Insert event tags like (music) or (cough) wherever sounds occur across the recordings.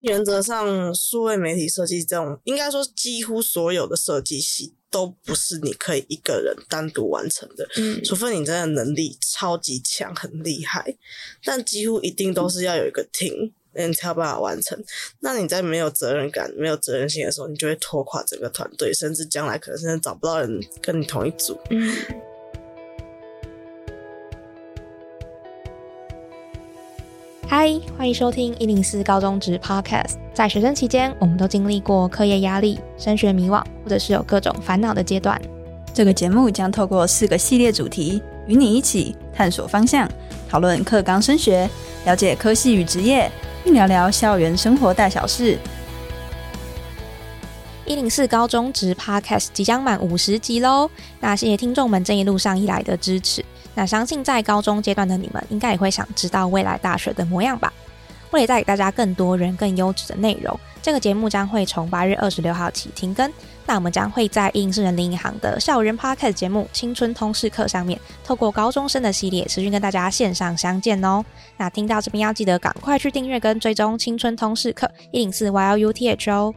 原则上，数位媒体设计这种，应该说几乎所有的设计系都不是你可以一个人单独完成的，嗯除非你真的能力超级强、很厉害，但几乎一定都是要有一个 team，你才有办法完成。那你在没有责任感、没有责任心的时候，你就会拖垮整个团队，甚至将来可能甚至找不到人跟你同一组。嗯。嗨，欢迎收听一零四高中职 Podcast。在学生期间，我们都经历过课业压力、升学迷惘，或者是有各种烦恼的阶段。这个节目将透过四个系列主题，与你一起探索方向，讨论课纲升学，了解科系与职业，并聊聊校园生活大小事。一零四高中职 Podcast 即将满五十集喽！那谢谢听众们这一路上以来的支持。那相信在高中阶段的你们，应该也会想知道未来大学的模样吧？为了带给大家更多人、更优质的内容，这个节目将会从八月二十六号起停更。那我们将会在一零四人力银行的校园 Podcast 节目《青春通识课》上面，透过高中生的系列，持续跟大家线上相见哦。那听到这边要记得赶快去订阅跟追踪《青春通识课》一零四 YLUTH 哦。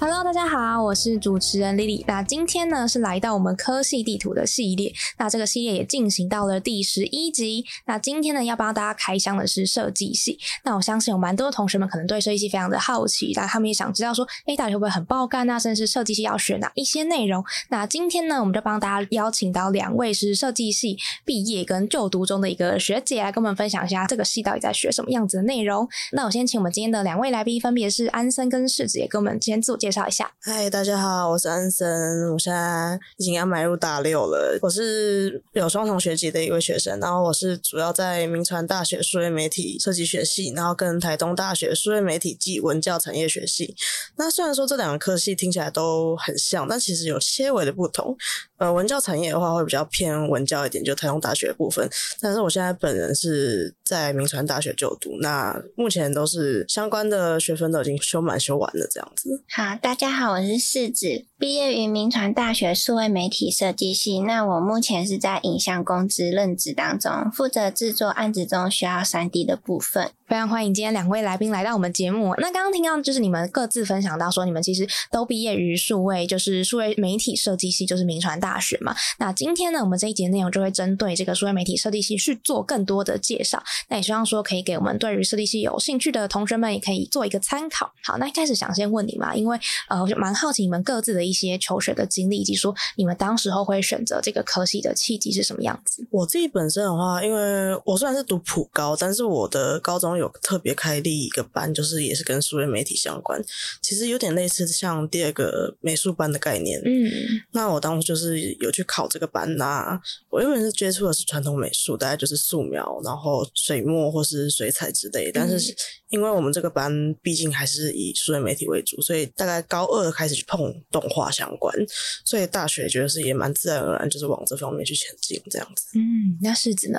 Hello，大家好，我是主持人 Lily。那今天呢是来到我们科系地图的系列，那这个系列也进行到了第十一集。那今天呢要帮大家开箱的是设计系。那我相信有蛮多的同学们可能对设计系非常的好奇，那他们也想知道说，诶，到底会不会很爆肝啊？甚至是设计系要学哪一些内容？那今天呢，我们就帮大家邀请到两位是设计系毕业跟就读中的一个学姐来跟我们分享一下这个系到底在学什么样子的内容。那我先请我们今天的两位来宾，分别是安森跟世子，也跟我们先自我介介绍一下。嗨，大家好，我是安森，我现在已经要迈入大六了。我是有双重学籍的一位学生，然后我是主要在明传大学数位媒体设计学系，然后跟台东大学数位媒体暨文教产业学系。那虽然说这两个科系听起来都很像，但其实有些微的不同。呃，文教产业的话会比较偏文教一点，就台东大学的部分。但是我现在本人是在民传大学就读，那目前都是相关的学分都已经修满修完了，这样子。好，大家好，我是世子，毕业于民传大学数位媒体设计系。那我目前是在影像公司任职当中，负责制作案子中需要三 D 的部分。非常欢迎今天两位来宾来到我们节目。那刚刚听到就是你们各自分享到说，你们其实都毕业于数位，就是数位媒体设计系，就是民传大学嘛。那今天呢，我们这一节内容就会针对这个数位媒体设计系去做更多的介绍。那也希望说可以给我们对于设计系有兴趣的同学们也可以做一个参考。好，那一开始想先问你嘛，因为呃，我就蛮好奇你们各自的一些求学的经历，以及说你们当时候会选择这个科系的契机是什么样子？我自己本身的话，因为我虽然是读普高，但是我的高中有特别开立一个班，就是也是跟数位媒体相关，其实有点类似像第二个美术班的概念。嗯，那我当时就是有去考这个班啦我原本是接触的是传统美术，大概就是素描，然后水墨或是水彩之类。但是因为我们这个班毕竟还是以数位媒体为主，所以大概高二开始去碰动画相关，所以大学觉得是也蛮自然而然，就是往这方面去前进这样子。嗯，那世子呢？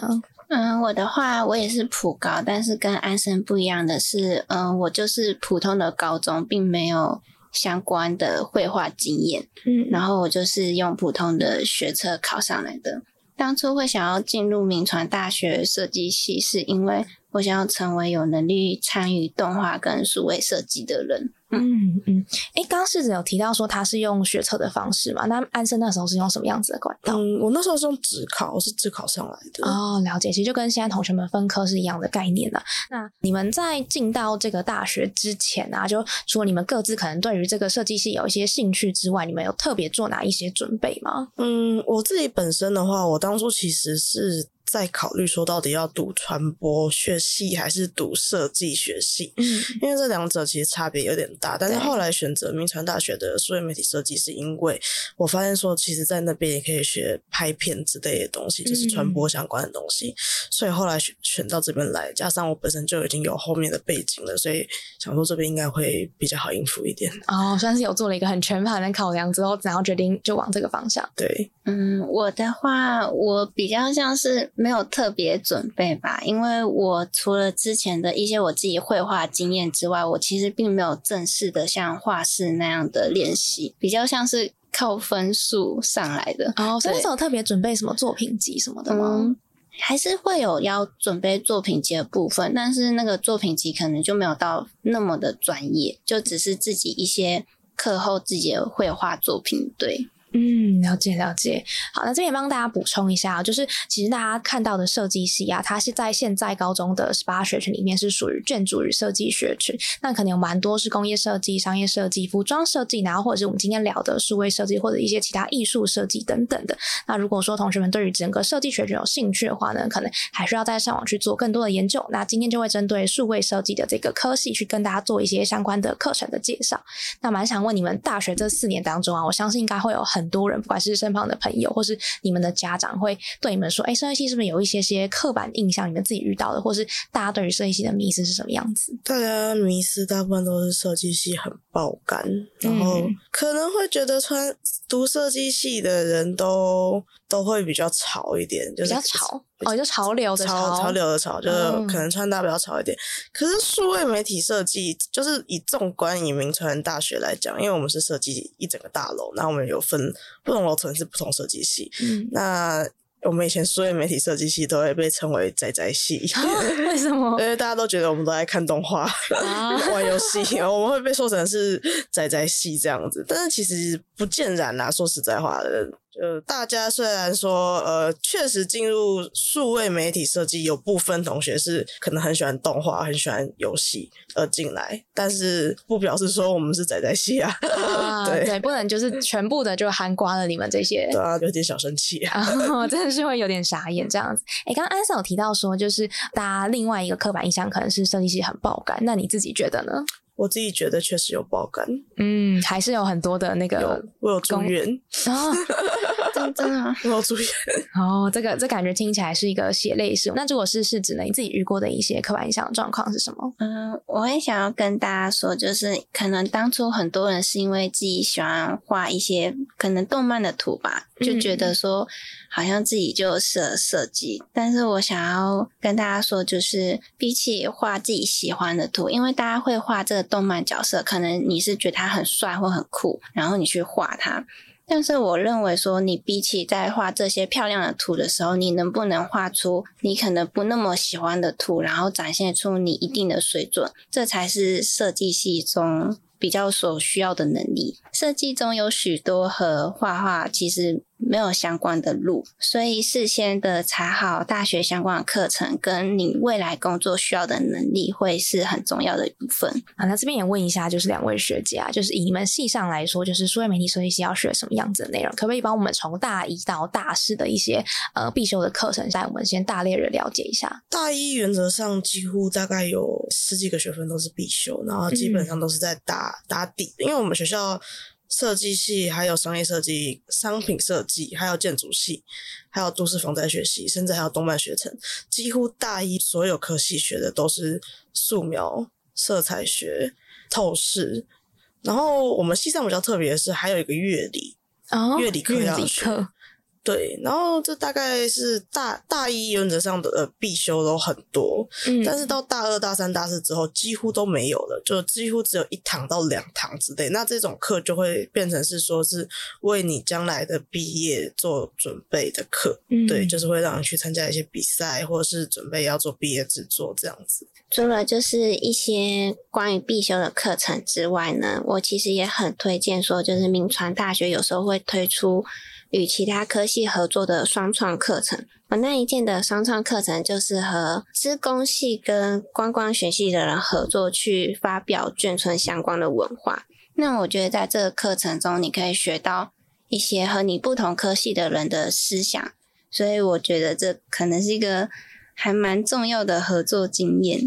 嗯，我的话，我也是普高，但是跟安生不一样的是，嗯，我就是普通的高中，并没有相关的绘画经验。嗯然后我就是用普通的学测考上来的。当初会想要进入名传大学设计系，是因为我想要成为有能力参与动画跟数位设计的人。嗯嗯，哎，刚刚世子有提到说他是用学测的方式嘛？那安生那时候是用什么样子的管道？嗯，我那时候是用职考，我是职考上来的。哦，了解，其实就跟现在同学们分科是一样的概念的。那你们在进到这个大学之前啊，就除了你们各自可能对于这个设计系有一些兴趣之外，你们有特别做哪一些准备吗？嗯，我自己本身的话，我当初其实是在考虑说，到底要读传播学系还是读设计学系，嗯因为这两者其实差别有点大。但是后来选择民传大学的数位媒体设计，是因为我发现说，其实在那边也可以学拍片之类的东西，就是传播相关的东西。所以后来选选到这边来，加上我本身就已经有后面的背景了，所以想说这边应该会比较好应付一点。哦，算是有做了一个很全盘的考量之后，然后决定就往这个方向。对，嗯，我的话，我比较像是没有特别准备吧，因为我除了之前的一些我自己绘画经验之外，我其实并没有正式的像画室那样的练习，比较像是靠分数上来的。哦，所以那对时候特别准备什么作品集什么的吗？嗯，还是会有要准备作品集的部分，但是那个作品集可能就没有到那么的专业，就只是自己一些课后自己的绘画作品。对，嗯，了解了解。好，那这边帮大家补充一下，就是其实大家看到的设计系啊，它是在现在高中的十八学群里面是属于建筑与设计学群。那可能有蛮多是工业设计、商业设计、服装设计，然后或者是我们今天聊的数位设计或者一些其他艺术设计等等的。那如果说同学们对于整个设计学群有兴趣的话呢，可能还需要再上网去做更多的研究。那今天就会针对数位设计的这个科系去跟大家做一些相关的课程的介绍。那蛮想问你们，大学这四年当中啊，我相信应该会有很多人，不管是身旁的朋友，或是你们的家长，会对你们说：“哎，设计系是不是有一些些刻板印象？你们自己遇到的，或是大家对于设计系的迷思是什么样子大家迷思大部分都是设计系很爆肝，然后嗯可能会觉得穿读设计系的人都都会比较潮一点，就比是较潮哦，就潮流的潮潮流的潮，就是嗯可能穿搭比较潮一点。可是数位媒体设计，就是以纵观以名传大学来讲，因为我们是设计一整个大楼，那我们有分不同楼层是不同设计系。嗯，那我们以前数位媒体设计系都会被称为仔仔系。(laughs) 为什么 (laughs) 因为大家都觉得我们都在看动画、啊？玩游戏，我们会被说成是仔仔系这样子，但是其实不尽然啦。说实在话的，就大家虽然说呃，确实进入数位媒体设计，有部分同学是可能很喜欢动画、很喜欢游戏而进来，但是不表示说我们是仔仔系啊。啊，对对，不能就是全部的就含刮了你们这些对啊，有点小生气啊。啊，(laughs) 真的是会有点傻眼这样子。哎，刚刚安森有提到说，就是大家另外一个刻板印象可能是设计系很爆肝，那你自己觉得呢？我自己觉得确实有爆肝，嗯，还是有很多的那个有我有住公院，哦 (laughs) (laughs) 真真的吗？(laughs) 我有住院。哦，这个这感觉听起来是一个血泪史。那如果是是指呢，你自己遇过的一些刻板印象的状况是什么？嗯，我也想要跟大家说，就是可能当初很多人是因为自己喜欢画一些可能动漫的图吧，就觉得说好像自己就适合设计。但是我想要跟大家说，就是比起画自己喜欢的图，因为大家会画这个动漫角色，可能你是觉得他很帅或很酷，然后你去画他。但是我认为说，你比起在画这些漂亮的图的时候，你能不能画出你可能不那么喜欢的图，然后展现出你一定的水准，这才是设计系中比较所需要的能力。设计中有许多和画画其实没有相关的路，所以事先的查好大学相关的课程，跟你未来工作需要的能力，会是很重要的一部分。啊，那这边也问一下，就是两位学姐啊，就是以你们系上来说，就是数位媒体设计系要学什么样子的内容？可不可以帮我们从大一到大四的一些呃必修的课程，带我们先大略的了解一下？大一原则上几乎大概有十几个学分都是必修，然后基本上都是在打、打底，因为我们学校设计系还有商业设计、商品设计，还有建筑系，还有都市防灾学系，甚至还有动漫学程，几乎大一所有科系学的都是素描、色彩学、透视。然后我们系上比较特别的是，还有一个乐理，哦乐理课乐要学对，然后这大概是大大一原则上的呃必修都很多，嗯但是到大二、大三、大四之后几乎都没有了，就几乎只有一堂到两堂之类。那这种课就会变成是说是为你将来的毕业做准备的课，嗯对，就是会让你去参加一些比赛，或者是准备要做毕业制作这样子。除了就是一些关于必修的课程之外呢，我其实也很推荐说，就是明传大学有时候会推出与其他科系合作的双创课程。我那一件的双创课程就是和资工系跟观光学系的人合作，去发表眷村相关的文化。那我觉得在这个课程中，你可以学到一些和你不同科系的人的思想，所以我觉得这可能是一个还蛮重要的合作经验。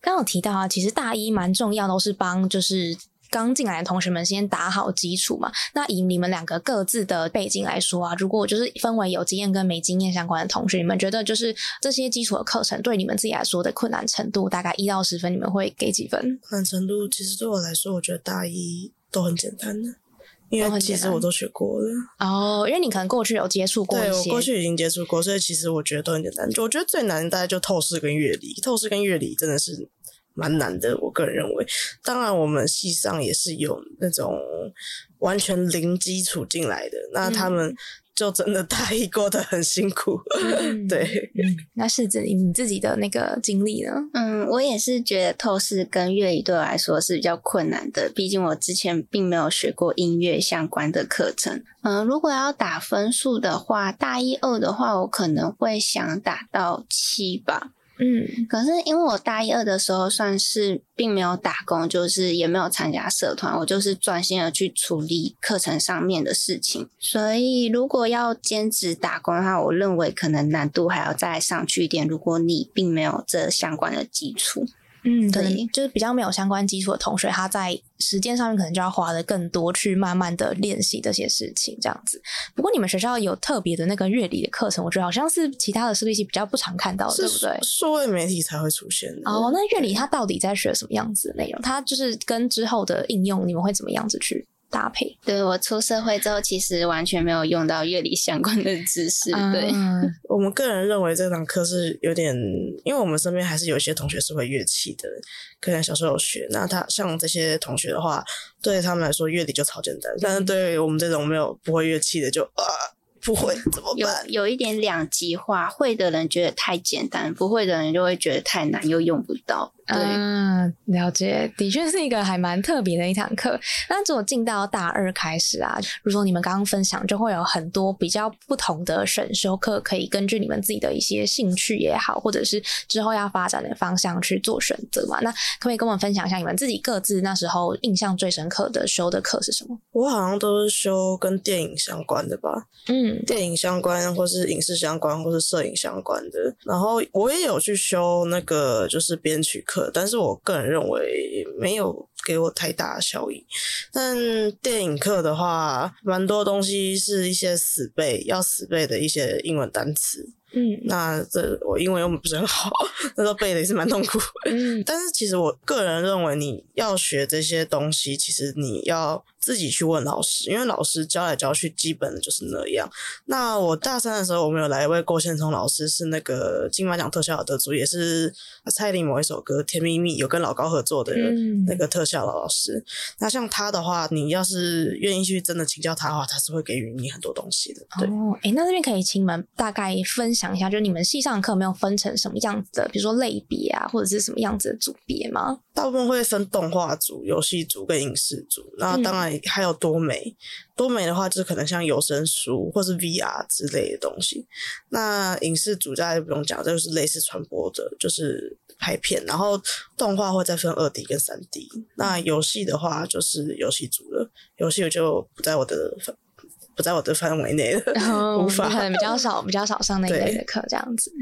刚刚有提到啊，其实大一蛮重要，都是帮就是刚进来的同学们先打好基础嘛。那以你们两个各自的背景来说啊，如果就是分为有经验跟没经验相关的同学，你们觉得就是这些基础的课程对你们自己来说的困难程度，大概一到十分，你们会给几分？困难程度其实对我来说，我觉得大一都很简单的，因为其实我都学过了。哦，因为你可能过去有接触过对一些，我过去已经接触过，所以其实我觉得都很简单。我觉得最难的大概就透视跟乐理，透视跟乐理真的是蛮难的，我个人认为。当然，我们系上也是有那种完全零基础进来的，那他们就真的大一过得很辛苦。(laughs) 对，那是指你自己的那个经历呢？嗯，我也是觉得透视跟乐理对我来说是比较困难的，毕竟我之前并没有学过音乐相关的课程。嗯，如果要打分数的话，大一二的话，我可能会想打到七吧。嗯，可是因为我大一二的时候算是并没有打工，就是也没有参加社团，我就是专心的去处理课程上面的事情。所以如果要兼职打工的话，我认为可能难度还要再上去一点。如果你并没有这相关的基础。嗯，对对，就是比较没有相关基础的同学，他在时间上面可能就要花的更多，去慢慢的练习这些事情，这样子。不过你们学校有特别的那个乐理的课程，我觉得好像是其他的设备系比较不常看到的，对不对？数位媒体才会出现的。哦，那乐理它到底在学什么样子的内容？它就是跟之后的应用，你们会怎么样子去搭配？对我出社会之后，其实完全没有用到乐理相关的知识。对，嗯 (laughs) 我们个人认为这堂课是有点，因为我们身边还是有一些同学是会乐器的，可能小时候有学。那他像这些同学的话，对他们来说乐理就超简单，但是对于我们这种没有不会乐器的就，啊不会怎么有办？有一点两极化，会的人觉得太简单，不会的人就会觉得太难，又用不到。对，嗯，了解，的确是一个还蛮特别的一堂课。那如果进到大二开始啊，如说你们刚刚分享，就会有很多比较不同的选修课，可以根据你们自己的一些兴趣也好，或者是之后要发展的方向去做选择嘛。那可不可以跟我们分享一下你们自己各自那时候印象最深刻的修的课是什么？我好像都是修跟电影相关的吧，嗯，电影相关，或是影视相关，或是摄影相关的。然后我也有去修那个就是编曲课，但是我个人认为没有给我太大的效益。但电影课的话，蛮多东西是一些死背，要死背的一些英文单词。嗯那这我英文又不是很好，(laughs) 那时候背的也是蛮痛苦。嗯但是其实我个人认为，你要学这些东西，其实你要自己去问老师，因为老师教来教去，基本的就是那样。那我大三的时候，我们有来一位郭宪聪老师，是那个金马奖特效的得主，也是蔡依林某一首歌《甜蜜蜜》有跟老高合作的嗯那个特效老师。那像他的话，你要是愿意去真的请教他的话，他是会给予你很多东西的。对。哦，哎，那这边可以请你们大概分享一下，就是你们系上的课有没有分成什么样子的，比如说类别啊，或者是什么样子的组别吗？大部分会分动画组、游戏组跟影视组，那嗯当然还有多媒。多媒的话，就是可能像有声书或是 VR 之类的东西。那影视组大家就不用讲，这就是类似传播者，就是拍片。然后动画会再分二 D 跟三 D。那游戏的话，就是游戏组了。游戏我就不在我的范不在我的范围内了，无法可能比较少，比较少上那一类的课，这样子。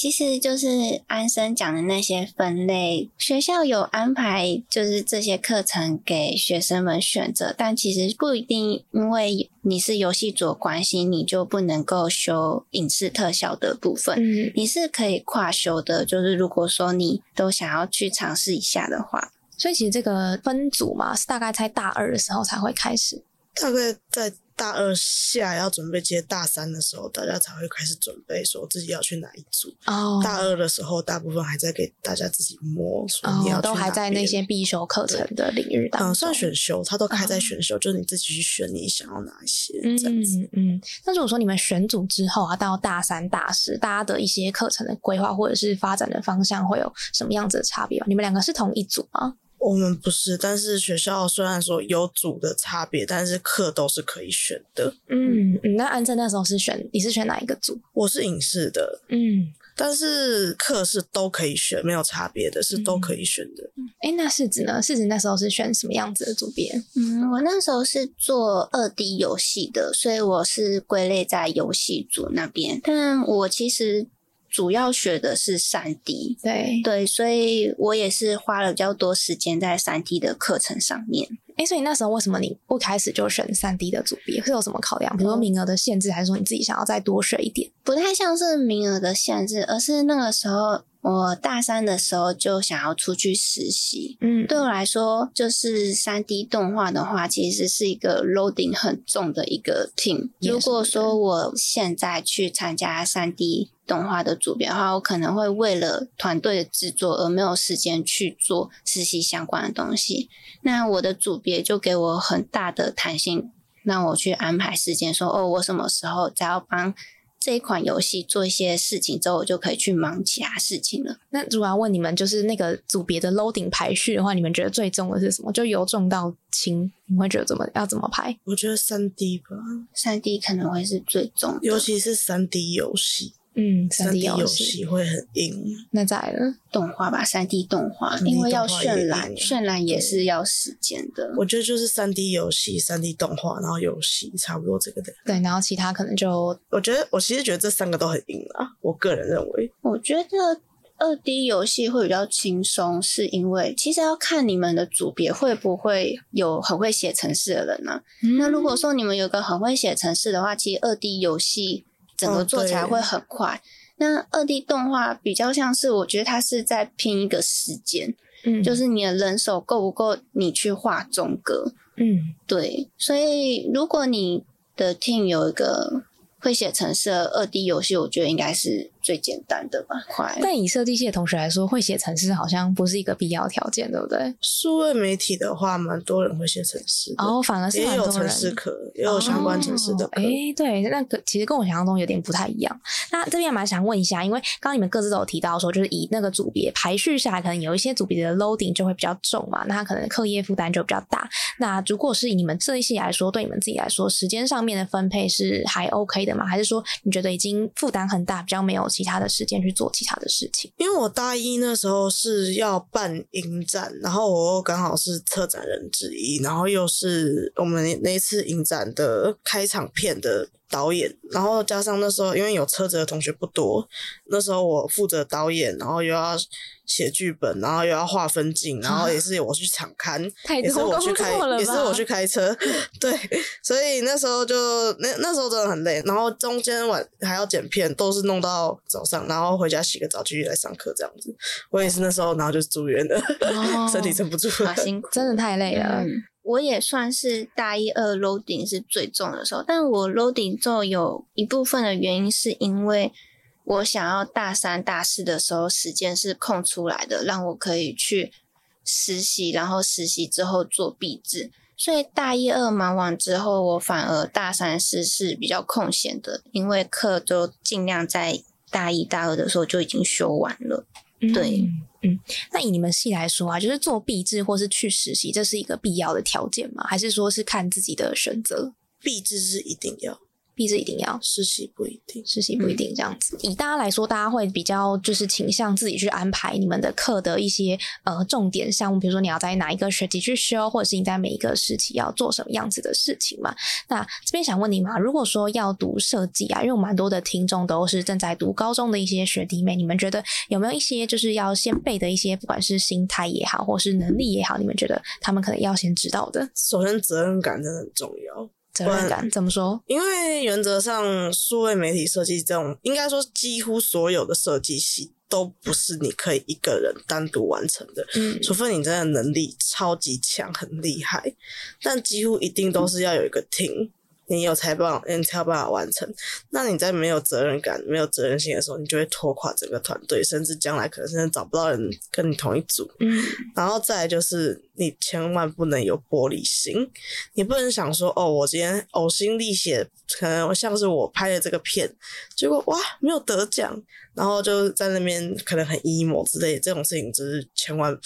其实就是安生讲的那些分类，学校有安排，就是这些课程给学生们选择，但其实不一定，因为你是游戏组的关系，你就不能够修影视特效的部分。嗯，你是可以跨修的，就是如果说你都想要去尝试一下的话，所以其实这个分组嘛，是大概在大二的时候才会开始。大概在大二下要准备接大三的时候，大家才会开始准备说自己要去哪一组。哦大二的时候，大部分还在给大家自己摸，说你要哦，去都还在那些必修课程的领域当中。嗯，算选修，他都开在哦选修，就是你自己去选你想要哪一些这样子。嗯嗯，那如果说你们选组之后啊，到大三、大四，大家的一些课程的规划或者是发展的方向会有什么样子的差别吗？你们两个是同一组吗？我们不是，但是学校虽然说有组的差别，但是课都是可以选的。嗯嗯，那安正那时候是选你是选哪一个组？我是影视的，嗯，但是课是都可以选，没有差别的，是都可以选的。哎，那世子呢？世子那时候是选什么样子的组别？嗯，我那时候是做二 D 游戏的，所以我是归类在游戏组那边。但我其实主要学的是三 D，对，对，所以我也是花了比较多时间在三 D 的课程上面。哎，所以那时候为什么你不开始就选三 D 的组别？会有什么考量？比如说名额的限制，还是说你自己想要再多学一点？不太像是名额的限制，而是那个时候我大三的时候就想要出去实习。嗯，对我来说，就是三 D 动画的话，其实是一个 loading 很重的一个 team。如果说我现在去参加三 D 动画的组别的话，我可能会为了团队的制作而没有时间去做实习相关的东西。那我的组别就给我很大的弹性。让我去安排时间，说哦，我什么时候再要帮这一款游戏做一些事情之后，我就可以去忙其他事情了。那如果要问你们，就是那个组别的 loading 排序的话，你们觉得最重的是什么？就由重到轻，你们会觉得怎么要怎么排？我觉得三 D 吧，三 D 可能会是最重的，尤其是三 D 游戏，嗯，三 D 游戏。会很硬。那再来呢？动画吧，三 D 动画，因为要渲染，渲染也是要时间的。我觉得就是三 D 游戏、三 D 动画，然后游戏差不多这个的。对，然后其他可能就我觉得我其实觉得这三个都很硬啊，我个人认为。我觉得二 D 游戏会比较轻松，是因为其实要看你们的组别会不会有很会写程式的人呢、那如果说你们有个很会写程式的话，其实二 D 游戏整个做起来会很快。那二 D 动画比较像是，我觉得它是在拼一个时间，嗯就是你的人手够不够你去画中格。嗯对，所以如果你的 team 有一个会写程式的二 D 游戏，我觉得应该是最简单的吧，快。但以设计系的同学来说，会写程式好像不是一个必要条件，对不对？数位媒体的话，蛮多人会写程式的，然后反而是也有程式课，也有相关程式的课。哎、对，那个其实跟我想象中有点不太一样。那这边蛮想问一下，因为刚刚你们各自都有提到说，就是以那个组别排序下来，可能有一些组别的 loading 就会比较重嘛，那他可能课业负担就比较大。那如果是以你们这一系来说，对你们自己来说，时间上面的分配是还 OK 的吗？还是说你觉得已经负担很大，比较没有其他的时间去做其他的事情？因为我大一那时候是要办影展，然后我刚好是策展人之一，然后又是我们那一次影展的开场片的导演，然后加上那时候因为有车子的同学不多，那时候我负责导演，然后又要写剧本，然后又要画分镜，(laughs) 然后也是我去场刊，太也是我去开？也是我去开车，(laughs) 对，所以那时候就那那时候真的很累，然后中间晚还要剪片，都是弄到早上，然后回家洗个澡继续来上课这样子。我也是那时候，然后就住院了，(laughs) 哦身体撑不住了好。辛苦，真的太累了。嗯，我也算是大一二 loading 是最重的时候，但我 loading 重有一部分的原因是因为我想要大三大四的时候时间是空出来的，让我可以去实习，然后实习之后做毕制。所以大一二忙完之后，我反而大三四是比较空闲的，因为课都尽量在大一大二的时候就已经修完了。对嗯，那以你们系来说啊，就是做毕制或是去实习，这是一个必要的条件吗？还是说是看自己的选择？毕制是一定要，毕制一定要，实习不一定。实习不一定这样子。以大家来说，大家会比较就是倾向自己去安排你们的课的一些呃重点项目，比如说你要在哪一个学期去修，或者是你在每一个时期要做什么样子的事情嘛。那这边想问你嘛，如果说要读设计啊，因为我蛮多的听众都是正在读高中的一些学弟妹，你们觉得有没有一些就是要先备的一些，不管是心态也好，或是能力也好，你们觉得他们可能要先知道的首先，责任感真的很重要。责任感？怎么说？因为原则上，数位媒体设计这种，应该说几乎所有的设计系都不是你可以一个人单独完成的，嗯除非你真的能力超级强、很厉害，但几乎一定都是要有一个 team，你有才办，你才有办法完成。那你在没有责任感、没有责任心的时候，你就会拖垮整个团队，甚至将来可能甚至找不到人跟你同一组。嗯然后再来就是，你千万不能有玻璃心，你不能想说，哦，我今天呕心沥血，可能像是我拍的这个片，结果哇没有得奖，然后就在那边可能很 emo 之类的，这种事情就是千万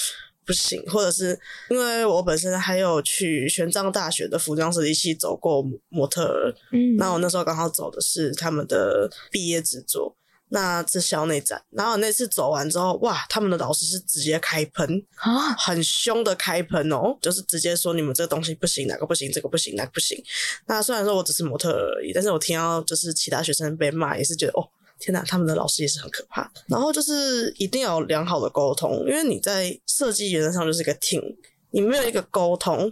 不行。或者是因为我本身还有去玄奘大学的服装设计系走过模特儿，嗯那我那时候刚好走的是他们的毕业制作，那是校内展。然后那次走完之后，哇，他们的老师是直接开喷，啊，很凶的开喷哦，就是直接说你们这个东西不行，哪个不行，这个不行，那个不行。那虽然说我只是模特而已，但是我听到就是其他学生被骂，也是觉得哦。天哪，他们的老师也是很可怕。然后就是一定要良好的沟通，因为你在设计原则上就是一个听你没有一个沟通，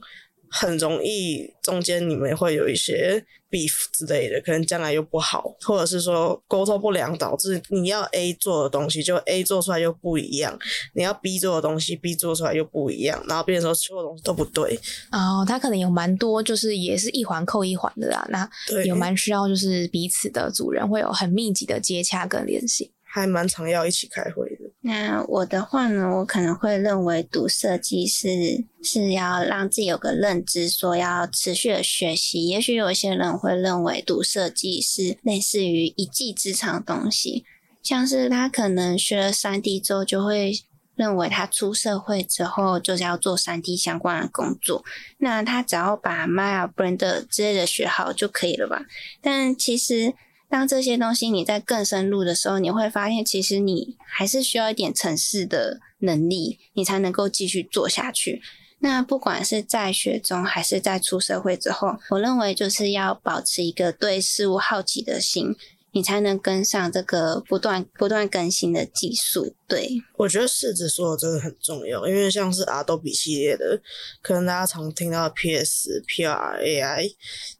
很容易中间你们会有一些 beef 之类的，可能将来又不好，或者是说沟通不良导致你要 A 做的东西，就 A 做出来又不一样，你要 B 做的东西，B 做出来又不一样，然后变成说所有东西都不对，哦，他可能有蛮多，就是也是一环扣一环的啦。那对，有蛮需要，就是彼此的主人会有很密集的接洽跟联系。还蛮常要一起开会的。那我的话呢，我可能会认为读设计是是要让自己有个认知，说要持续的学习。也许有一些人会认为读设计是类似于一技之长的东西，像是他可能学了三 D 之后，就会认为他出社会之后就是要做三 D 相关的工作。那他只要把 Maya、Blender 之类的学好就可以了吧？但其实。当这些东西你在更深入的时候，你会发现，其实你还是需要一点城市的能力，你才能够继续做下去。那不管是在学中，还是在出社会之后，我认为就是要保持一个对事物好奇的心。你才能跟上这个不断不断更新的技术。对，我觉得柿子说的真的很重要，因为像是 Adobe 系列的，可能大家常听到 PS、PR、AI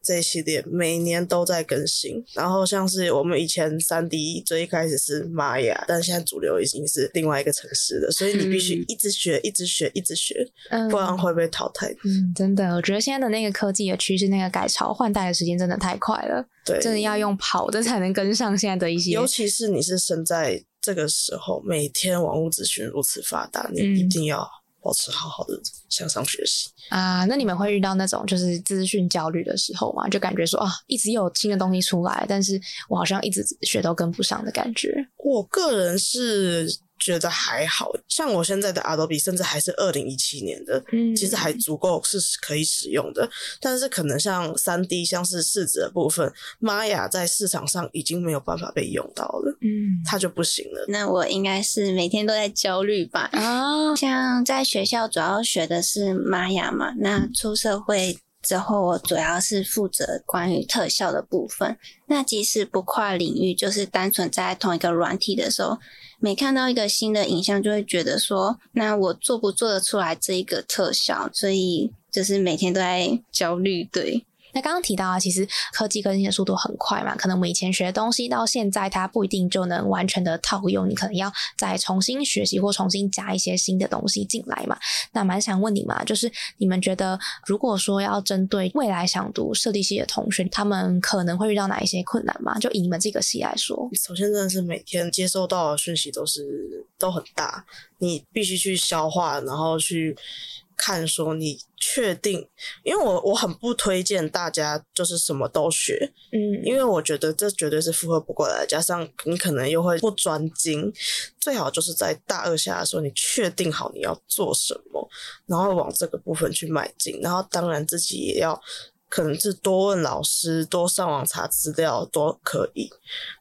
这一系列，每年都在更新。然后像是我们以前三 D 最一开始是 Maya，但现在主流已经是另外一个城市了，所以你必须一直学、一直学、一直学，不然会被淘汰。嗯，真的，我觉得现在的那个科技的趋势，那个改朝换代的时间真的太快了。对，真的要用跑的才能跟上现在的一些，尤其是你是生在这个时候，每天网络资讯如此发达，你一定要保持好好的向上学习啊。那你们会遇到那种就是资讯焦虑的时候吗？就感觉说啊，一直有新的东西出来，但是我好像一直学都跟不上的感觉。我个人是。觉得还好像我现在的 Adobe 甚至还是二零一七年的，嗯，其实还足够是可以使用的。但是可能像三 D 像是试纸的部分，Maya 在市场上已经没有办法被用到了，嗯，它就不行了。那我应该是每天都在焦虑吧？啊，像在学校主要学的是 Maya 嘛，那出社会之后，我主要是负责关于特效的部分。那即使不跨领域，就是单纯在同一个软体的时候。每看到一个新的影像，就会觉得说，那我做不做得出来这一个特效？所以就是每天都在焦虑，对。那刚刚提到啊，其实科技更新的速度很快嘛，可能我们以前学的东西到现在它不一定就能完全的套用，你可能要再重新学习或重新加一些新的东西进来嘛。那蛮想问你嘛，就是你们觉得如果说要针对未来想读设计系的同学，他们可能会遇到哪一些困难嘛？就以你们这个系来说，首先真的是每天接收到的讯息都是都很大，你必须去消化，然后去。看说你确定，因为我我很不推荐大家就是什么都学，嗯，因为我觉得这绝对是负荷不过来，加上你可能又会不专精，最好就是在大二下的时候，你确定好你要做什么，然后往这个部分去迈进，然后当然自己也要可能是多问老师，多上网查资料都可以。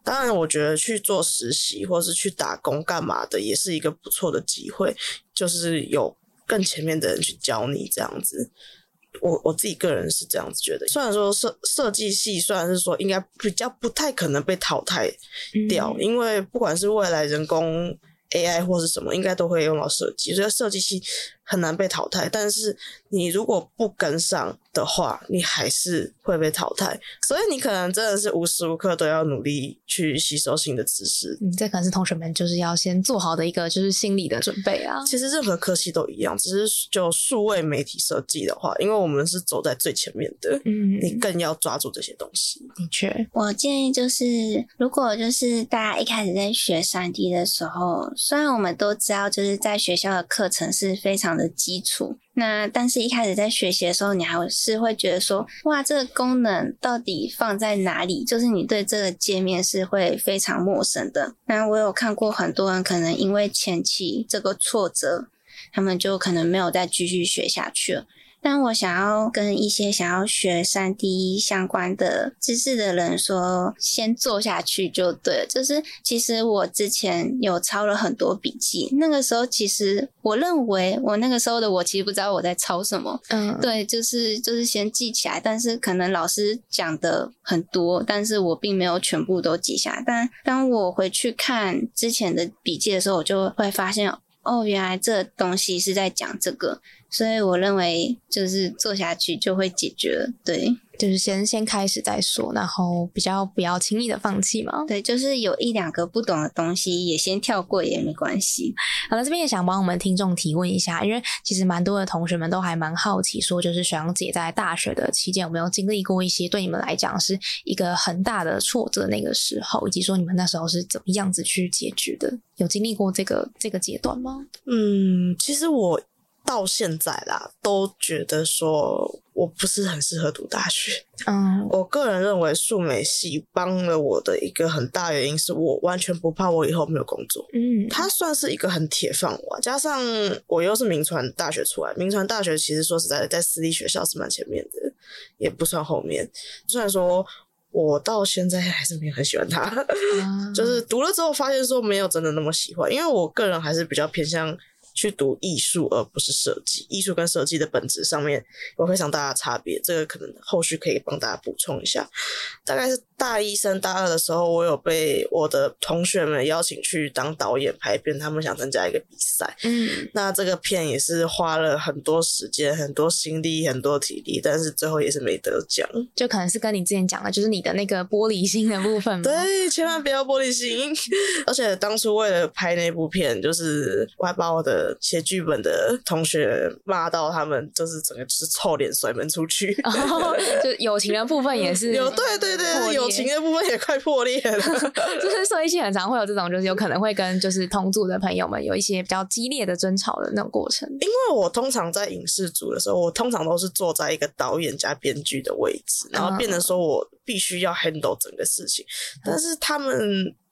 当然，我觉得去做实习或是去打工干嘛的，也是一个不错的机会，就是有。更前面的人去教你这样子，我我自己个人是这样子觉得。虽然说设设计系，虽然是说应该比较不太可能被淘汰掉，因为不管是未来人工 AI 或是什么，应该都会用到设计，所以设计系很难被淘汰。但是你如果不跟上的话，你还是会被淘汰。所以你可能真的是无时无刻都要努力。去吸收新的知识，嗯，这可能是同学们就是要先做好的一个就是心理的准备啊。其实任何科系都一样，只是就数位媒体设计的话，因为我们是走在最前面的，嗯，你更要抓住这些东西。的确，我建议就是，如果就是大家一开始在学三 D 的时候，虽然我们都知道就是在学校的课程是非常的的基础。那但是，一开始在学习的时候，你还是会觉得说，哇，这个功能到底放在哪里？就是你对这个界面是会非常陌生的。那我有看过很多人，可能因为前期这个挫折，他们就可能没有再继续学下去了。但我想要跟一些想要学三 D 相关的知识的人说，先做下去就对了。就是其实我之前有抄了很多笔记，那个时候其实我认为我那个时候的我其实不知道我在抄什么。嗯，对，就是就是先记起来，但是可能老师讲的很多，但是我并没有全部都记下来。但当我回去看之前的笔记的时候，我就会发现，哦，原来这东西是在讲这个。所以我认为，就是做下去就会解决。对，就是先先开始再说，然后比较不要轻易的放弃嘛。对，就是有一两个不懂的东西，也先跳过也没关系。好了，这边也想帮我们听众提问一下，因为其实蛮多的同学们都还蛮好奇，说就是学长姐在大学的期间有没有经历过一些对你们来讲是一个很大的挫折那个时候，以及说你们那时候是怎么样子去解决的？有经历过这个这个阶段吗？嗯，其实我到现在啦，都觉得说我不是很适合读大学。嗯我个人认为数美系帮了我的一个很大原因是我完全不怕我以后没有工作。嗯，它算是一个很铁饭碗，加上我又是名传大学出来，名传大学其实说实在的，在私立学校是蛮前面的，也不算后面。虽然说我到现在还是没有很喜欢它，啊 (laughs) 就是读了之后发现说没有真的那么喜欢，因为我个人还是比较偏向去读艺术，而不是设计。艺术跟设计的本质上面有非常大的差别，这个可能后续可以帮大家补充一下。大概是大一升大二的时候，我有被我的同学们邀请去当导演拍片，他们想参加一个比赛。嗯那这个片也是花了很多时间、很多心力、很多体力，但是最后也是没得奖。就可能是跟你之前讲的，就是你的那个玻璃心的部分？对，千万不要玻璃心。(laughs) 而且当初为了拍那部片，就是我还把我的写剧本的同学骂到他们，就是整个就是臭脸甩门出去。(laughs) 就友情的部分也是 (laughs) 有对对破对，友情的部分也快破裂了。(laughs) 就是设计系很常会有这种，就是有可能会跟就是同组的朋友们有一些比较激烈的争吵的那种过程。因为我通常在影视组的时候，我通常都是坐在一个导演加编剧的位置，然后变得说我必须要 handle 整个事情。但是他们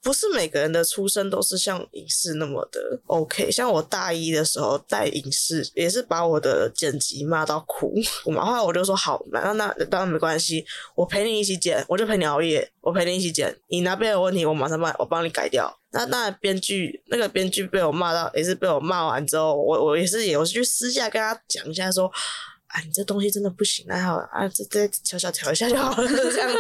不是每个人的出身都是像影视那么的 OK。像我大一的时候带影视，也是把我的剪辑骂到哭。(laughs) 我嘛，后来我就说好，那那当然没关系，我陪你一起剪，我就陪你熬夜，我陪你一起剪。你哪边有问题，我马上帮我帮你改掉。那那编剧那个编剧被我骂到，也是被我骂完之后，我我也是也我是去私下跟他讲一下说，啊，你这东西真的不行，那好啊，这这小小调一下就好了，(laughs) 这样子。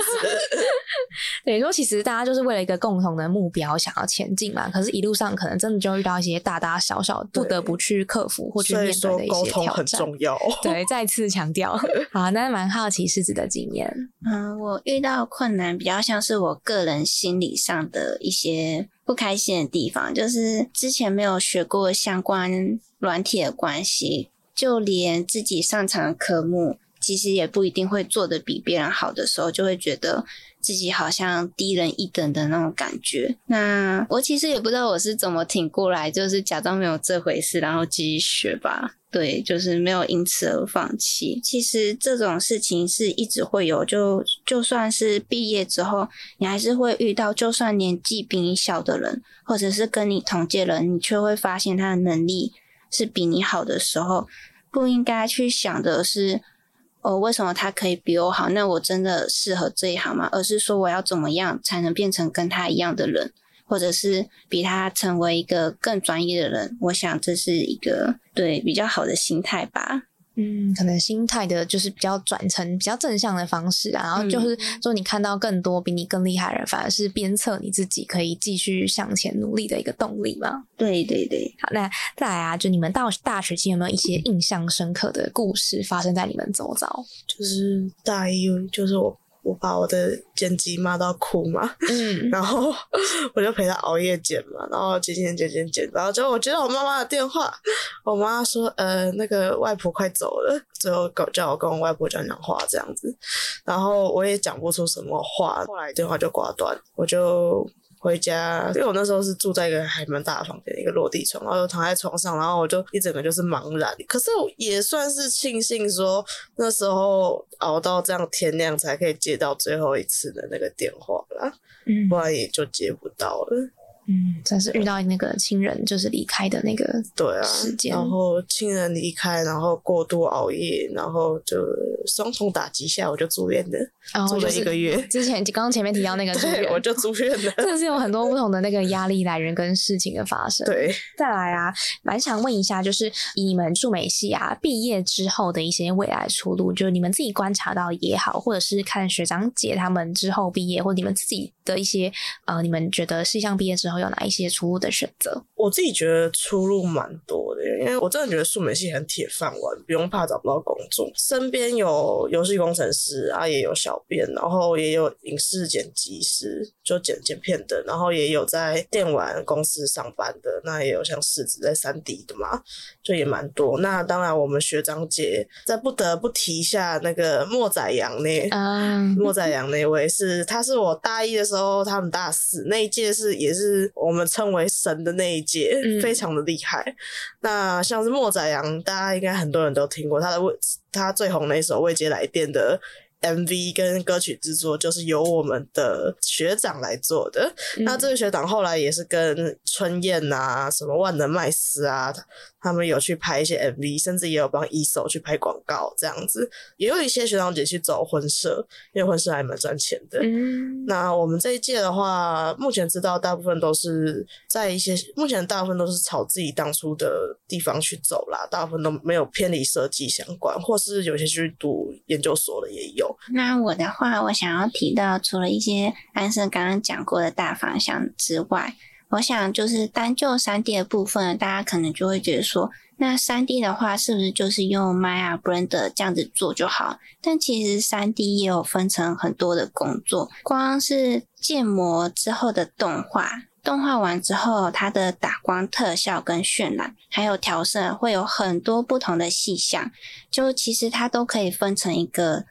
(laughs) 等于说，其实大家就是为了一个共同的目标想要前进嘛。可是，一路上可能真的就遇到一些大大小小不得不去克服或去面对的一沟通很些挑战。重要。对，再次强调。(laughs) 好，那蛮好奇狮子的经验。嗯，我遇到困难比较像是我个人心理上的一些不开心的地方，就是之前没有学过相关软体的关系，就连自己擅长的科目，其实也不一定会做得比别人好的时候，就会觉得自己好像低人一等的那种感觉。那我其实也不知道我是怎么挺过来，就是假装没有这回事，然后继续学吧。对，就是没有因此而放弃。其实这种事情是一直会有，就就算是毕业之后，你还是会遇到，就算年纪比你小的人，或者是跟你同届人，你却会发现他的能力是比你好的时候，不应该去想的是，哦，为什么他可以比我好？那我真的适合这一行吗？而是说我要怎么样才能变成跟他一样的人？或者是比他成为一个更专业的人，我想这是一个对比较好的心态吧。嗯，可能心态的就是比较转成比较正向的方式啊，然后就是说你看到更多比你更厉害的人，反而是鞭策你自己可以继续向前努力的一个动力嘛。对对对，好，那再来啊，就你们到大学期有没有一些印象深刻的故事发生在你们周遭？就是大一，就是我我把我的剪辑骂到哭嘛，嗯，(laughs) 然后我就陪他熬夜剪嘛，然后剪剪剪剪剪，然后最后我接到我妈妈的电话，我妈说呃那个外婆快走了，最后搞叫我跟我外婆讲讲话这样子，然后我也讲不出什么话，后来电话就挂断，我就。回家，因为我那时候是住在一个还蛮大的房间，一个落地窗，然后就躺在床上，然后我就一整个就是茫然。可是也算是庆幸说那时候熬到这样天亮才可以接到最后一次的那个电话啦，嗯不然也就接不到了。嗯，算是遇到那个亲人就是离开的那个对啊时，间然后亲人离开，然后过度熬夜，然后就双重打击下，我就住院了，住了一个月。之前刚刚前面提到那个住 (laughs) 对，院我就住院了。真的是有很多不同的那个压力来源跟事情的发生。，对，再来啊，蛮想问一下，就是以你们驻美系啊毕业之后的一些未来出路，就是你们自己观察到也好，或者是看学长姐他们之后毕业，或你们自己的一些呃，你们觉得系上毕业之后有哪一些出路的选择？我自己觉得出路蛮多的，因为我真的觉得数美系很铁饭碗，不用怕找不到工作。身边有有游戏工程师啊，也有小编，然后也有影视剪辑师，就剪剪片的，然后也有在电玩公司上班的，那也有像世子在三 D 的嘛，就也蛮多。那当然，我们学长姐在不得不提一下那个莫仔阳呢，啊，莫仔阳那位是，他是我大一的时候，他们大四那一届是也是我们称为神的那一届，嗯非常的厉害。那像是莫仔阳，大家应该很多人都听过他的未他最红的一首《未接来电》的 MV 跟歌曲制作，就是由我们的学长来做的。那这个学长后来也是跟春燕啊、什么万能麦斯啊，他们有去拍一些 MV，甚至也有帮一手去拍广告这样子。也有一些学长姐去走婚社，因为婚社还蛮赚钱的。嗯，那我们这一届的话，目前知道大部分都是在一些，目前大部分都是朝自己当初的地方去走啦，大部分都没有偏离设计相关，或是有些去读研究所的也有。那我的话，我想要提到，除了一些安生刚刚讲过的大方向之外，我想就是单就三 D 的部分，大家可能就会觉得说，那三 D 的话，是不是就是用 Maya Blender 这样子做就好？但其实三 D 也有分成很多的工作，光是建模之后的动画。动画完之后，它的打光特效跟渲染，还有调色，会有很多不同的细项。就其实它都可以分成一个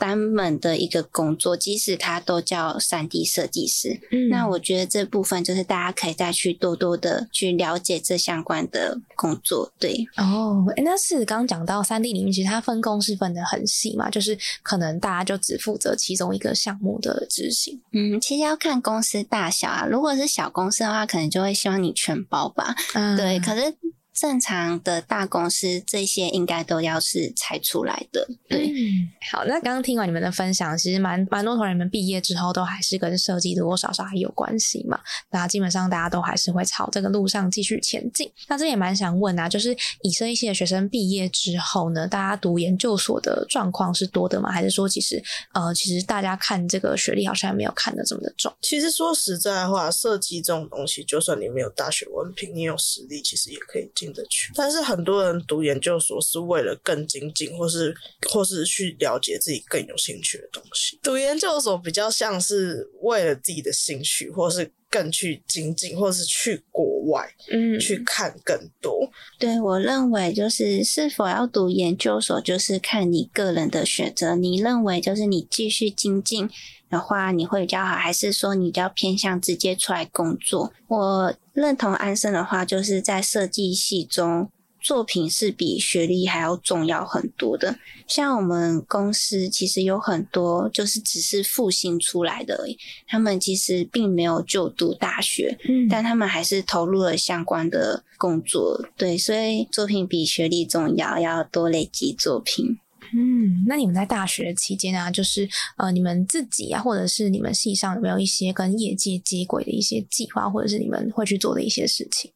单门的一个工作，即使它都叫三 D 设计师。嗯那我觉得这部分就是大家可以再去多多的去了解这相关的工作。对，哦，诶那是刚刚讲到三 D 里面，其实它分工是分的很细嘛，就是可能大家就只负责其中一个项目的执行。嗯，其实要看公司大小啊。如果是小公司的话，可能就会希望你全包吧。嗯对，可是正常的大公司这些应该都要是裁出来的。对，嗯，好，那刚刚听完你们的分享，其实蛮蛮多同学们毕业之后都还是跟设计多多少少还有关系嘛。那基本上大家都还是会朝这个路上继续前进。那这也蛮想问啊，就是以设计系的学生毕业之后呢，大家读研究所的状况是多的吗？还是说其实呃，其实大家看这个学历好像没有看的这么的重？其实说实在话，设计这种东西，就算你没有大学文凭，你有实力，其实也可以进但是很多人读研究所是为了更精进，或是或是去了解自己更有兴趣的东西。读研究所比较像是为了自己的兴趣，或是更去精进，或是去国外嗯去看更多。对我认为就是是否要读研究所，就是看你个人的选择。你认为就是你继续精进的话，你会比较好，还是说你比较偏向直接出来工作？我认同安生的话，就是在设计系中。作品是比学历还要重要很多的。像我们公司其实有很多就是只是复兴出来的而已，他们其实并没有就读大学，嗯但他们还是投入了相关的工作。对，所以作品比学历重要，要多累积作品。嗯，那你们在大学期间啊，就是呃，你们自己啊，或者是你们系上有没有一些跟业界接轨的一些计划，或者是你们会去做的一些事情？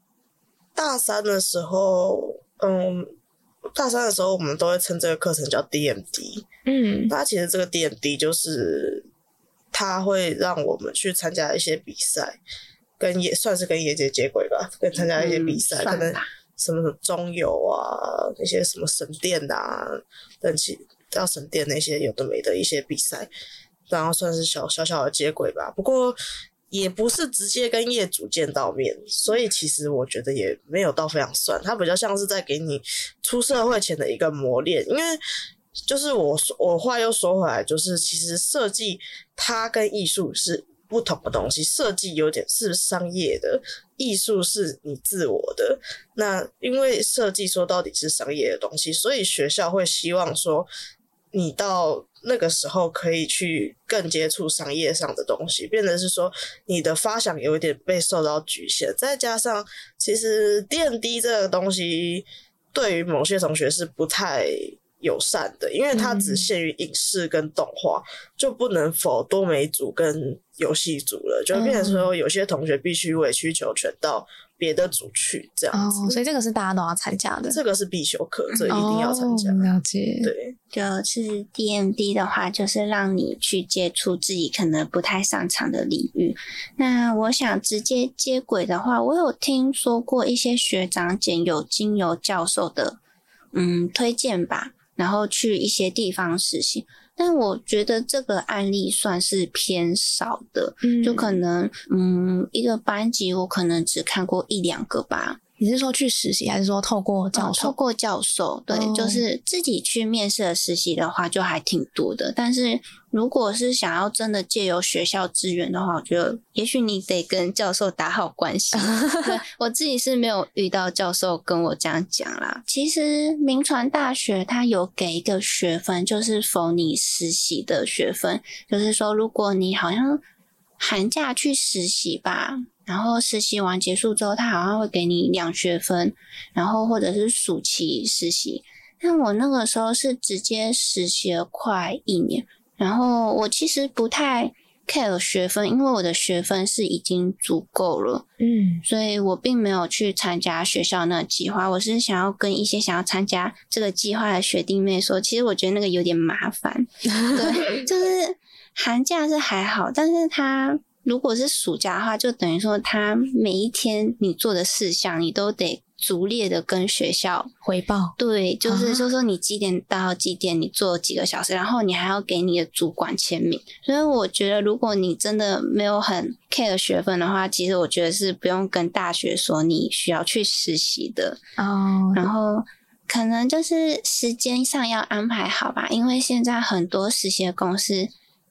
大三的时候，嗯，大三的时候我们都会称这个课程叫 DMD。嗯那其实这个 DMD 就是它会让我们去参加一些比赛，跟也算是跟业界接轨吧，跟参加一些比赛，可能嗯算吧什么中游啊，那些什么神殿啊，等其到省电那些有的没的一些比赛，然后算是小小小的接轨吧。不过也不是直接跟业主见到面，所以其实我觉得也没有到非常算，它比较像是在给你出社会前的一个磨练，因为。就是我我话又说回来，就是其实设计它跟艺术是不同的东西，设计有点是商业的，艺术是你自我的。那因为设计说到底是商业的东西，所以学校会希望说你到那个时候可以去更接触商业上的东西，变得是说你的发想有一点被受到局限，再加上其实电低这个东西对于某些同学是不太。友善的，因为它只限于影视跟动画，就不能否多媒组跟游戏组了，就变成说有些同学必须委曲求全到别的组去这样子。哦，所以这个是大家都要参加的，这个是必修课，这一定要参加。哦了解，对，就是 DMD 的话，就是让你去接触自己可能不太擅长的领域。那我想直接接轨的话，我有听说过一些学长姐有经由教授的嗯推荐吧，然后去一些地方实习。但我觉得这个案例算是偏少的，嗯就可能嗯一个班级我可能只看过一两个吧。你是说去实习，还是说透过教授？哦透过教授，对，哦就是自己去面试的实习的话，就还挺多的。但是如果是想要真的借由学校资源的话，我觉得也许你得跟教授打好关系。(laughs) 对我自己是没有遇到教授跟我这样讲啦。其实名传大学它有给一个学分，就是否你实习的学分，就是说如果你好像寒假去实习吧，然后实习完结束之后，他好像会给你两学分，然后或者是暑期实习。但我那个时候是直接实习了快一年，然后我其实不太 care 学分，因为我的学分是已经足够了，嗯所以我并没有去参加学校那个计划。我是想要跟一些想要参加这个计划的学弟妹说，其实我觉得那个有点麻烦，(laughs) 对，就是寒假是还好，但是他如果是暑假的话，就等于说他每一天你做的事项，你都得逐列的跟学校回报。对，就是啊说说你几点到几点，你做几个小时，然后你还要给你的主管签名。所以我觉得，如果你真的没有很 care 学分的话，其实我觉得是不用跟大学说你需要去实习的。哦，然后可能就是时间上要安排好吧，因为现在很多实习的公司，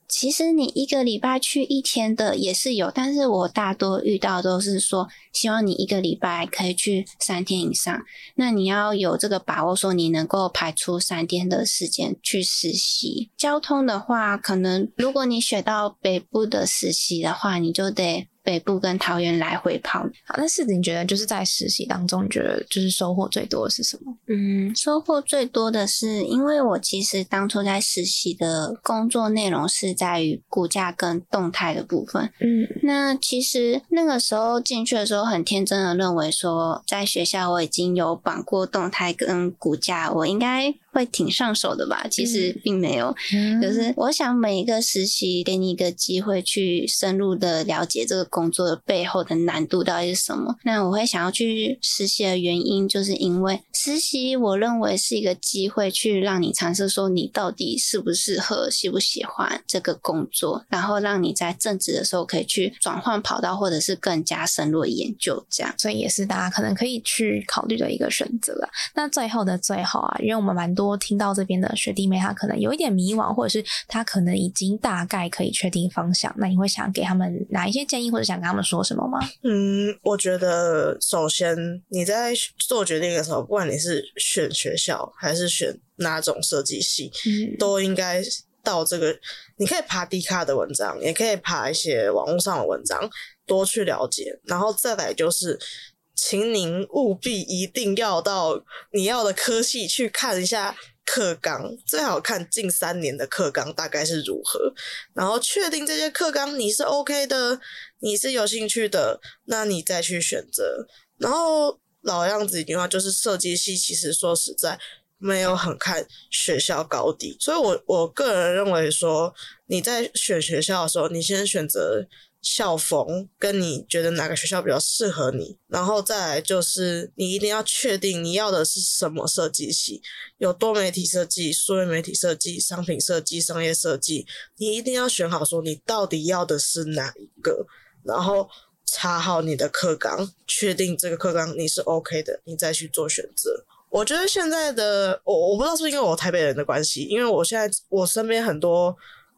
其实你一个礼拜去一天的也是有，但是我大多遇到都是说，希望你一个礼拜可以去三天以上，那你要有这个把握，说你能够排出三天的时间去实习。交通的话，可能如果你选到北部的实习的话，你就得北部跟桃园来回跑好，那是你觉得就是在实习当中，你觉得就是收获最多的是什么？嗯，收获最多的是，因为我其实当初在实习的工作内容是在于股价跟动态的部分。嗯那其实那个时候进去的时候，很天真的认为说，在学校我已经有绑过动态跟股价，我应该会挺上手的吧。其实并没有，就是我想每一个实习给你一个机会去深入的了解这个工作的背后的难度到底是什么。那我会想要去实习的原因，就是因为实习我认为是一个机会，去让你尝试说你到底适不适合、喜不喜欢这个工作，然后让你在正职的时候可以去转换跑道，或者是更加深入的研究这样。所以也是大家可能可以去考虑的一个选择啊。那最后的最后啊，因为我们蛮多听到这边的学弟妹，他可能有一点迷惘，或者是他可能已经大概可以确定方向，那你会想给他们哪一些建议，或者想跟他们说什么吗？嗯，我觉得首先你在做决定的时候，不管你是选学校还是选哪种设计系，嗯都应该到这个。你可以爬迪卡的文章，也可以爬一些网络上的文章，多去了解。然后再来就是，请您务必一定要到你要的科系去看一下课纲，最好看近三年的课纲大概是如何，然后确定这些课纲你是 OK 的，你是有兴趣的，那你再去选择。然后老样子一句话就是，设计系其实说实在没有很看学校高低，所以我我个人认为说，你在选学校的时候，你先选择校风，跟你觉得哪个学校比较适合你，然后再来就是你一定要确定你要的是什么设计系，有多媒体设计、数位媒体设计、商品设计、商业设计，你一定要选好，说你到底要的是哪一个，然后查好你的课纲，确定这个课纲你是 OK 的，你再去做选择。我觉得现在的我我不知道是不是因为我台北人的关系，因为我现在我身边很多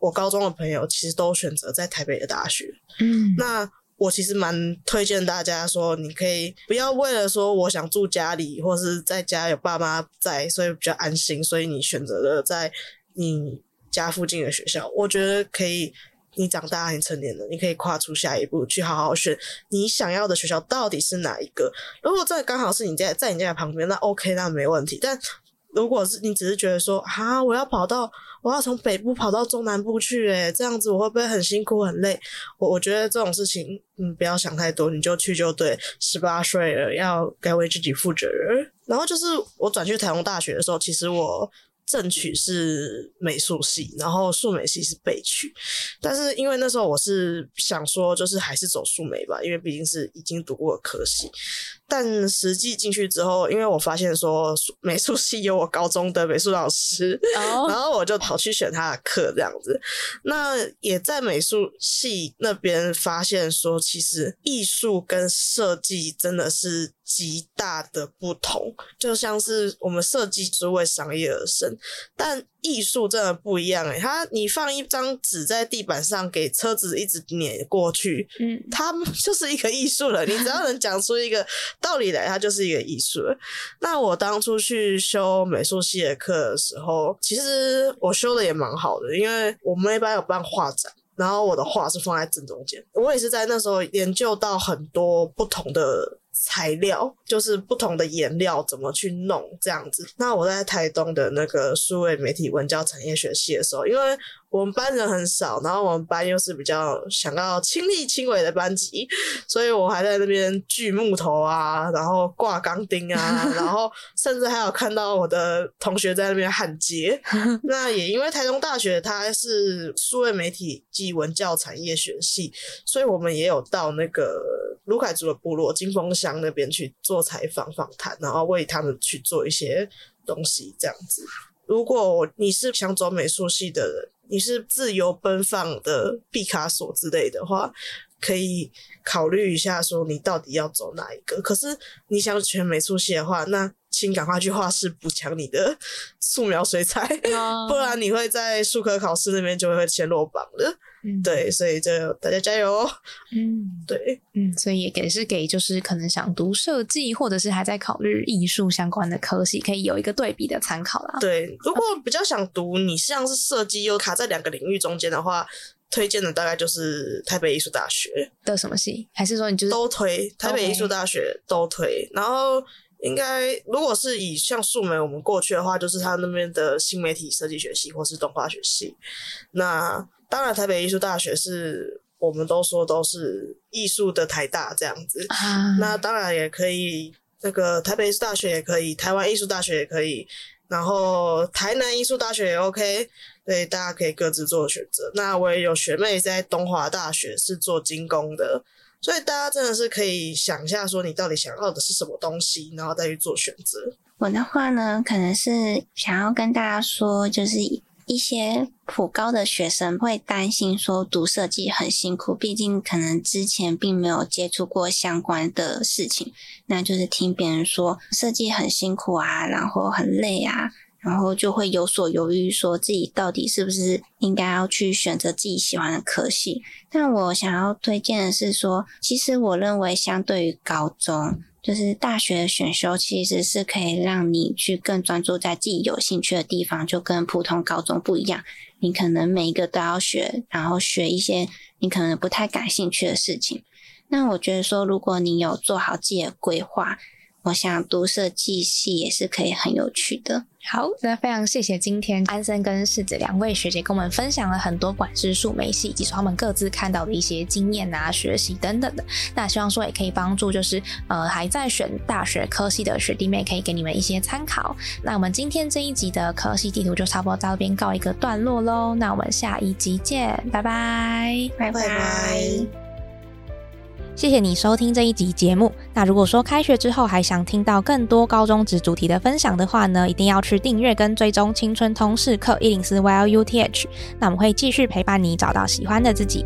我高中的朋友其实都选择在台北的大学，嗯那我其实蛮推荐大家说，你可以不要为了说我想住家里，或是在家有爸妈在，所以比较安心，所以你选择了在你家附近的学校。我觉得可以，你长大你成年了，你可以跨出下一步，去好好选你想要的学校到底是哪一个。如果这刚好是你在在你家旁边，那 OK，那没问题。但如果是你只是觉得说啊，我要跑到我要从北部跑到中南部去，诶，这样子我会不会很辛苦很累？我我觉得这种事情，嗯，不要想太多，你就去就对。十八岁了，要该为自己负责任。然后就是我转去台中大学的时候，其实我正取是美术系，然后数美系是备取。但是因为那时候我是想说，就是还是走数美吧，因为毕竟是已经读过的科系。但实际进去之后，因为我发现说美术系有我高中的美术老师，哦 (laughs) 然后我就跑去选他的课这样子。那也在美术系那边发现说，其实艺术跟设计真的是极大的不同。就像是我们设计是为商业而生，但艺术真的不一样诶、它你放一张纸在地板上，给车子一直碾过去，嗯它就是一个艺术了。你只要能讲出一个道理来，它就是一个艺术了。那我当初去修美术系的课的时候，其实我修的也蛮好的，因为我们那班有办画展。然后我的画是放在正中间，我也是在那时候研究到很多不同的材料，就是不同的颜料怎么去弄这样子。那我在台东的那个数位媒体文教产业学系的时候，因为我们班人很少，然后我们班又是比较想要亲力亲为的班级，所以我还在那边锯木头啊，然后挂钢钉啊，然后甚至还有看到我的同学在那边焊接。(laughs) 那也因为台中大学它是数位媒体暨文教产业学系，所以我们也有到那个卢凯族的部落金峰乡那边去做采访访谈，然后为他们去做一些东西这样子。如果你是想走美术系的人，你是自由奔放的毕卡索之类的话，可以考虑一下，说你到底要走哪一个。可是你想选美术系的话，那请赶快去画室补强你的素描水彩，哦 (laughs) 不然你会在术科考试那边就会先落榜的。嗯对，所以就大家加油哦。嗯对，嗯，所以也给是给就是可能想读设计或者是还在考虑艺术相关的科系，可以有一个对比的参考啦。对，如果比较想读，你像是设计又卡在两个领域中间的话，推荐的大概就是台北艺术大学。的什么系？还是说你就是都推，台北艺术大学都推。然后应该如果是以像树莓我们过去的话，就是他那边的新媒体设计学系或是动画学系。那当然，台北艺术大学是我们都说都是艺术的台大这样子。啊那当然也可以，那个台北艺术大学也可以，台湾艺术大学也可以，然后台南艺术大学也 OK，对，大家可以各自做选择。那我也有学妹在东华大学是做精工的，所以大家真的是可以想一下，说你到底想要的是什么东西，然后再去做选择。我的话呢，可能是想要跟大家说，就是一些普高的学生会担心说读设计很辛苦，毕竟可能之前并没有接触过相关的事情，那就是听别人说设计很辛苦啊，然后很累啊，然后就会有所犹豫，说自己到底是不是应该要去选择自己喜欢的科系。但我想要推荐的是说，其实我认为相对于高中。就是大学的选修其实是可以让你去更专注在自己有兴趣的地方，就跟普通高中不一样。你可能每一个都要学，然后学一些你可能不太感兴趣的事情。那我觉得说，如果你有做好自己的规划，我想读设计系也是可以很有趣的。好，那非常谢谢今天安森跟世子两位学姐跟我们分享了很多管制数媒系以及说他们各自看到的一些经验啊、学习等等的。那希望说也可以帮助，就是呃还在选大学科系的学弟妹，可以给你们一些参考。那我们今天这一集的科系地图就差不多到这边告一个段落喽。那我们下一集见，拜拜。拜拜拜谢谢你收听这一集节目。那如果说开学之后还想听到更多高中职主题的分享的话呢，一定要去订阅跟追踪青春通识课一零四 YLUTH。那我们会继续陪伴你找到喜欢的自己。